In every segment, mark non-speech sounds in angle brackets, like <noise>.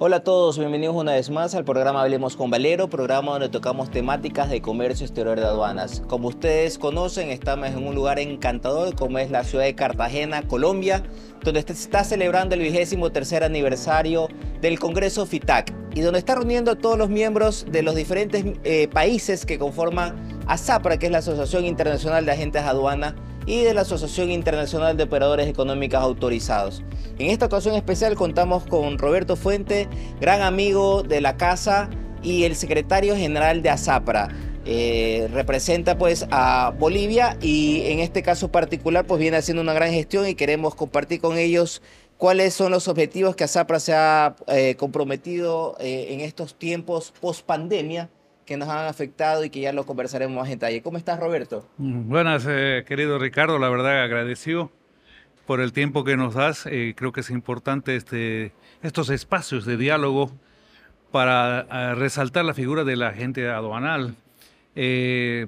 Hola a todos, bienvenidos una vez más al programa Hablemos con Valero, programa donde tocamos temáticas de comercio exterior de aduanas. Como ustedes conocen, estamos en un lugar encantador como es la ciudad de Cartagena, Colombia, donde se está celebrando el vigésimo tercer aniversario del Congreso FITAC y donde está reuniendo a todos los miembros de los diferentes eh, países que conforman ASAPRA, que es la Asociación Internacional de Agentes de Aduana y de la Asociación Internacional de Operadores Económicos Autorizados. En esta ocasión especial contamos con Roberto Fuente, gran amigo de la casa y el secretario general de ASAPRA. Eh, representa pues a Bolivia y en este caso particular pues viene haciendo una gran gestión y queremos compartir con ellos cuáles son los objetivos que ASAPRA se ha eh, comprometido eh, en estos tiempos post pandemia que nos han afectado y que ya lo conversaremos más en detalle. ¿Cómo estás, Roberto? Mm, buenas, eh, querido Ricardo. La verdad, agradecido por el tiempo que nos das. Eh, creo que es importante este, estos espacios de diálogo para eh, resaltar la figura de la agente aduanal.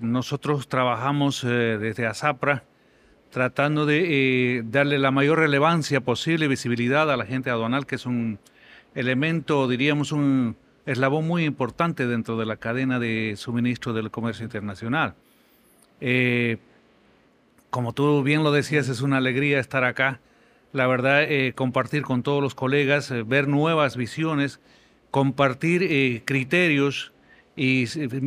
nosotros trabajamos desde ASAPRA tratando de darle la mayor relevancia posible y visibilidad a la gente aduanal, que es un elemento, diríamos, un, eslabón muy importante dentro de la cadena de suministro del comercio internacional. Eh, como tú bien lo decías, es una alegría estar acá. La verdad, eh, compartir con todos los colegas, eh, ver nuevas visiones, compartir criterios y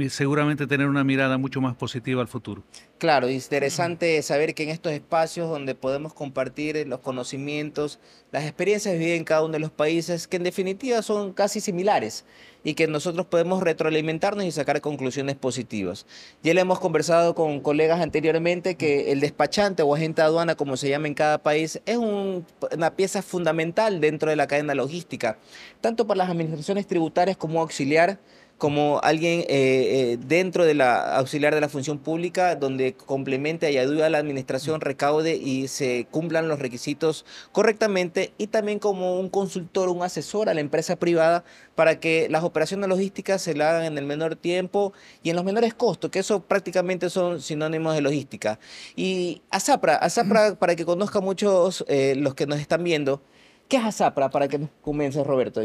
seguramente tener una mirada mucho más positiva al futuro. Claro, interesante saber que en estos espacios donde podemos compartir los conocimientos, las experiencias vividas en cada uno de los países, que en definitiva son casi similares y que nosotros podemos retroalimentarnos y sacar conclusiones positivas. Ya le hemos conversado con colegas anteriormente que el despachante o agente de aduana, como se llama en cada país, es una pieza fundamental dentro de la cadena logística, tanto para las administraciones tributarias como auxiliar como alguien eh, eh, dentro de la auxiliar de la función pública donde complemente y ayude a la administración, recaude y se cumplan los requisitos correctamente y también como un consultor, un asesor a la empresa privada para que las operaciones logísticas se la hagan en el menor tiempo y en los menores costos, que eso prácticamente son sinónimos de logística. Y ASAPRA, ASAPRA para que conozcan muchos eh, los que nos están viendo, ¿qué es ASAPRA para que comience Roberto?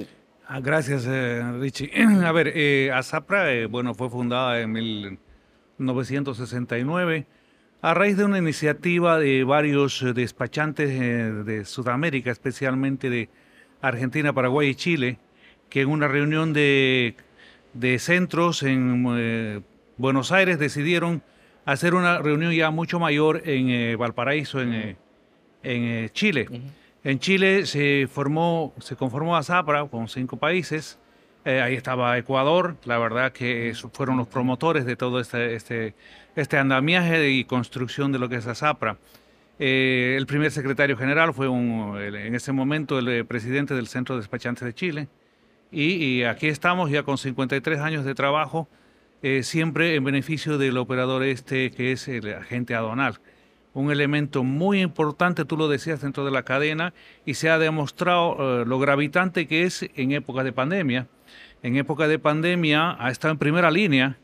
Ah, gracias, eh, Richie. <clears throat> A ver, eh, ASAPRA, eh, bueno, fue fundada en 1969 a raíz de una iniciativa de varios despachantes de Sudamérica, especialmente de Argentina, Paraguay y Chile, que en una reunión de, centros en Buenos Aires decidieron hacer una reunión ya mucho mayor en Valparaíso, en, Chile. En Chile se formó, se conformó ASAPRA con cinco países. Eh, ahí estaba Ecuador, la verdad que fueron los promotores de todo este, este, este andamiaje y construcción de lo que es ASAPRA. Eh, el primer secretario general fue en ese momento el eh, presidente del Centro de Despachantes de Chile. Y, aquí estamos ya con 53 años de trabajo, siempre en beneficio del operador este que es el agente aduanal un elemento muy importante, tú lo decías, dentro de la cadena y se ha demostrado eh, lo gravitante que es en época de pandemia. En época de pandemia ha estado en primera línea.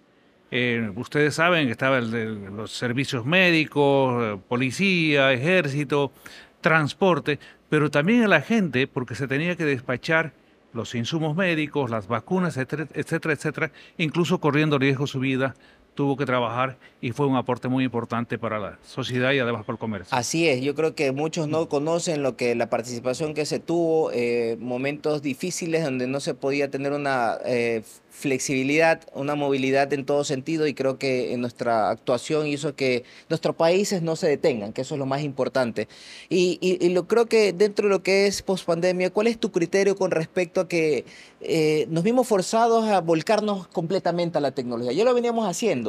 Eh, ustedes saben que estaba los servicios médicos, eh, policía, ejército, transporte, pero también la gente, porque se tenía que despachar los insumos médicos, las vacunas, etcétera, etcétera, incluso corriendo riesgo su vida tuvo que trabajar y fue un aporte muy importante para la sociedad y además para el comercio. Así es, yo creo que muchos no conocen lo que la participación que se tuvo, eh, momentos difíciles donde no se podía tener una eh, flexibilidad, una movilidad en todo sentido y creo que en nuestra actuación hizo que nuestros países no se detengan, que eso es lo más importante. Y, lo creo que dentro de lo que es pospandemia, ¿cuál es tu criterio con respecto a que eh, nos vimos forzados a volcarnos completamente a la tecnología? Ya lo veníamos haciendo.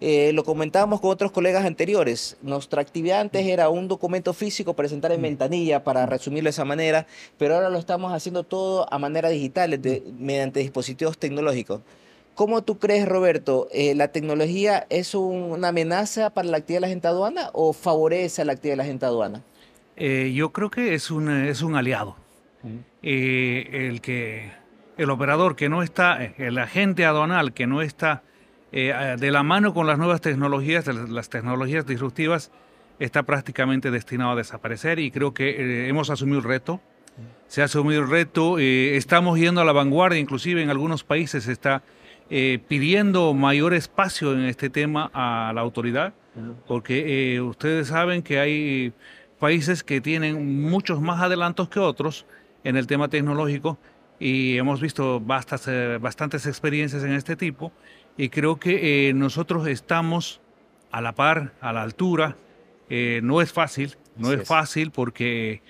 Eh, lo comentábamos con otros colegas anteriores. Nuestra actividad antes era un documento físico presentar en mm. ventanilla, para resumirlo de esa manera, pero ahora lo estamos haciendo todo a manera digital, mediante dispositivos tecnológicos. ¿Cómo tú crees, Roberto, eh, la tecnología es una amenaza para la actividad de la gente aduana o favorece a la actividad de la gente aduana? Eh, yo creo que es un, es un aliado. el que el operador que no está, el agente aduanal que no está eh, de la mano con las nuevas tecnologías, las tecnologías disruptivas, está prácticamente destinado a desaparecer y creo que eh, hemos asumido el reto. Se ha asumido el reto, eh, estamos yendo a la vanguardia, inclusive en algunos países se está pidiendo mayor espacio en este tema a la autoridad, porque ustedes saben que hay países que tienen muchos más adelantos que otros en el tema tecnológico y hemos visto bastantes, bastantes experiencias en este tipo y creo que nosotros estamos a la par, a la altura. no es fácil, no es, fácil porque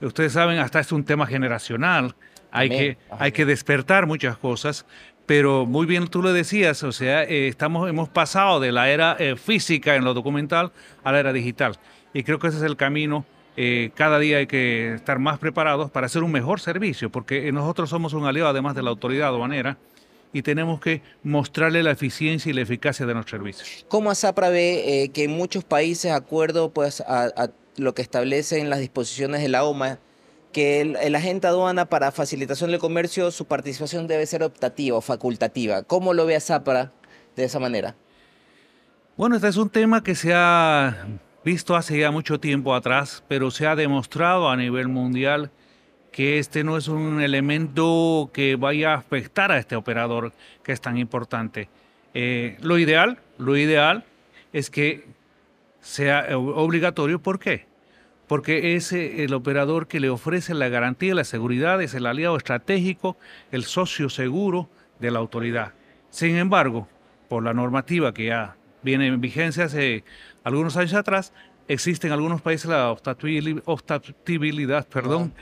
ustedes saben, hasta es un tema generacional, hay que, hay que despertar muchas cosas, pero muy bien tú lo decías, o sea, eh, estamos, hemos pasado de la era eh, física en lo documental a la era digital. Y creo que ese es el camino. Eh, cada día hay que estar más preparados para hacer un mejor servicio, porque nosotros somos un aliado además de la autoridad aduanera y tenemos que mostrarle la eficiencia y la eficacia de nuestros servicios. ¿Cómo ASAPRA ve que en muchos países, acuerdo pues, a lo que establecen las disposiciones de la OMA, que el, agente aduana para facilitación del comercio, su participación debe ser optativa o facultativa. ¿Cómo lo ve a Zapra de esa manera? Bueno, este es un tema que se ha visto hace ya mucho tiempo atrás, pero se ha demostrado a nivel mundial que este no es un elemento que vaya a afectar a este operador que es tan importante. Eh, lo ideal, lo ideal es que sea obligatorio. ¿Por qué? Porque es eh, el operador que le ofrece la garantía la seguridad, es el aliado estratégico, el socio seguro de la autoridad. Sin embargo, por la normativa que ya viene en vigencia hace algunos años atrás, existe en algunos países la optabilidad perdón,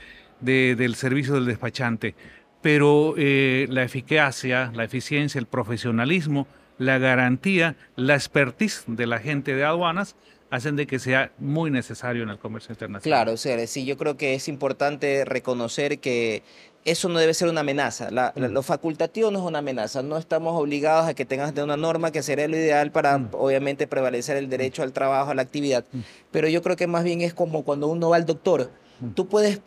del servicio del despachante. Pero eh, la eficacia, la eficiencia, el profesionalismo, la garantía, la expertise de la gente de aduanas hacen de que sea muy necesario en el comercio internacional. Claro, sea, sí, yo creo que es importante reconocer que eso no debe ser una amenaza. Mm. lo facultativo no es una amenaza. No estamos obligados a que tengas de una norma que sería lo ideal para, mm. obviamente, prevalecer el derecho al trabajo, a la actividad. Mm. Pero yo creo que más bien es como cuando uno va al doctor. Tú puedes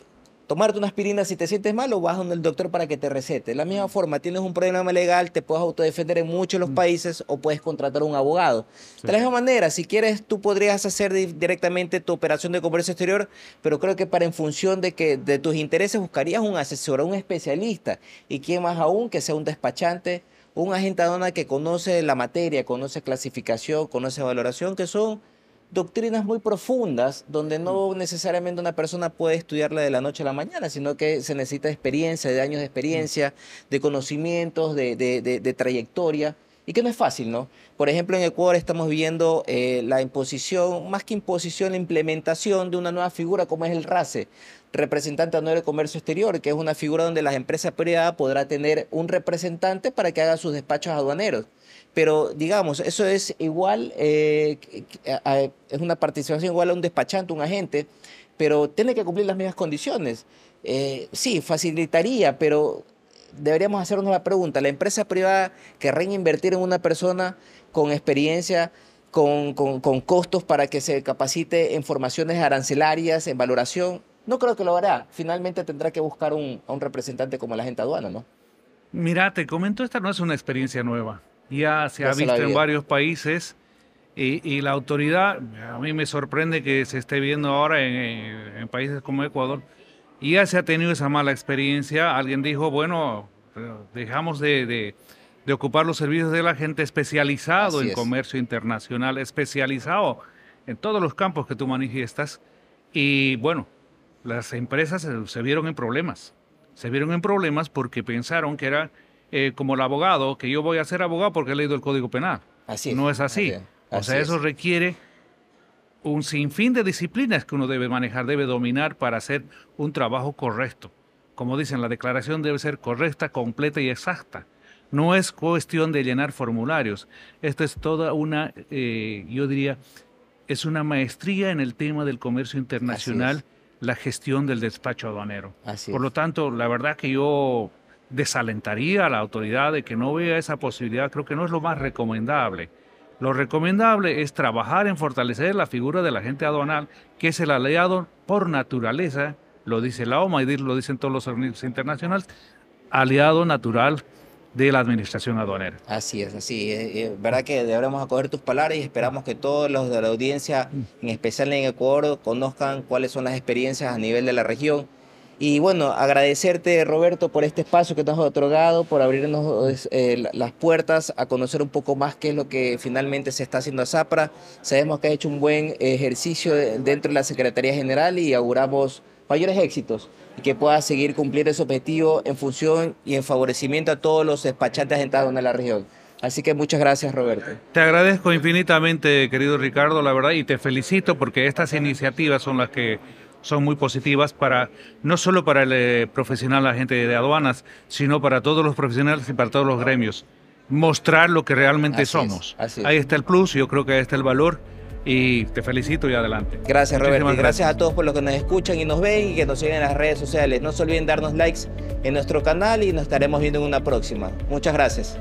tomarte una aspirina si te sientes mal o vas donde el doctor para que te recete. De la misma forma, tienes un problema legal, te puedes autodefender en muchos de los mm. países o puedes contratar a un abogado. De la misma manera, si quieres, tú podrías hacer directamente tu operación de comercio exterior, pero creo que para en función de que de tus intereses buscarías un asesor, un especialista y quién más aún que sea un despachante, un agente aduana que conoce la materia, conoce clasificación, conoce valoración, que son doctrinas muy profundas donde no mm. necesariamente una persona puede estudiarla de la noche a la mañana, sino que se necesita experiencia, de años de experiencia, mm. de conocimientos, de, trayectoria, y que no es fácil, ¿no? Por ejemplo, en Ecuador estamos viendo eh, la imposición, más que imposición, la implementación de una nueva figura como es el RACE, representante anual de comercio exterior, que es una figura donde las empresas privadas podrá tener un representante para que haga sus despachos aduaneros pero digamos, eso es igual, eh, es una participación igual a un despachante, un agente, pero tiene que cumplir las mismas condiciones. Eh, sí, facilitaría, pero deberíamos hacernos la pregunta, ¿la empresa privada querrá invertir en una persona con experiencia, con, costos para que se capacite en formaciones arancelarias, en valoración? No creo que lo hará. Finalmente tendrá que buscar un, a un representante como la agente aduana, ¿no? Mira, te comento, esta no es una experiencia nueva ya se ha visto en varios países y, la autoridad, a mí me sorprende que se esté viendo ahora en, países como Ecuador, y ya se ha tenido esa mala experiencia. Alguien dijo, bueno, dejamos de, ocupar los servicios de la gente especializado en comercio internacional, especializado en todos los campos que tú manifiestas. Y bueno, las empresas se vieron en problemas. Se vieron en problemas porque pensaron que era eh, como el abogado, que yo voy a ser abogado porque he leído el Código Penal. Así no es así. o sea, eso requiere un sinfín de disciplinas que uno debe manejar, debe dominar para hacer un trabajo correcto. Como dicen, la declaración debe ser correcta, completa y exacta. No es cuestión de llenar formularios. Esto es toda una, eh, yo diría, es una maestría en el tema del comercio internacional, la gestión del despacho aduanero. Por lo tanto, la verdad que yo desalentaría a la autoridad de que no vea esa posibilidad, creo que no es lo más recomendable. Lo recomendable es trabajar en fortalecer la figura del agente aduanal, que es el aliado por naturaleza, lo dice la OMA y lo dicen todos los organismos internacionales, aliado natural de la administración aduanera. Así es, así es. Eh, eh, verdad que deberemos acoger tus palabras y esperamos que todos los de la audiencia, en especial en Ecuador, conozcan cuáles son las experiencias a nivel de la región Y bueno, agradecerte Roberto por este espacio que nos has otorgado, por abrirnos eh, las puertas a conocer un poco más qué es lo que finalmente se está haciendo a Zapra. Sabemos que has hecho un buen ejercicio dentro de la Secretaría General y auguramos mayores éxitos y que puedas seguir cumplir ese objetivo en función y en favorecimiento a todos los despachantes asentados en la región. Así que muchas gracias, Roberto. Te agradezco infinitamente, querido Ricardo, la verdad, y te felicito porque estas iniciativas son las que son muy positivas para no solo para el eh, profesional, la gente de aduanas, sino para todos los profesionales y para todos los gremios. Mostrar lo que realmente somos. ahí está el plus, yo creo que ahí está el valor y te felicito y adelante. Gracias, Roberto. Y gracias, a todos por los que nos escuchan y nos ven y que nos siguen en las redes sociales. No se olviden darnos likes en nuestro canal y nos estaremos viendo en una próxima. Muchas gracias.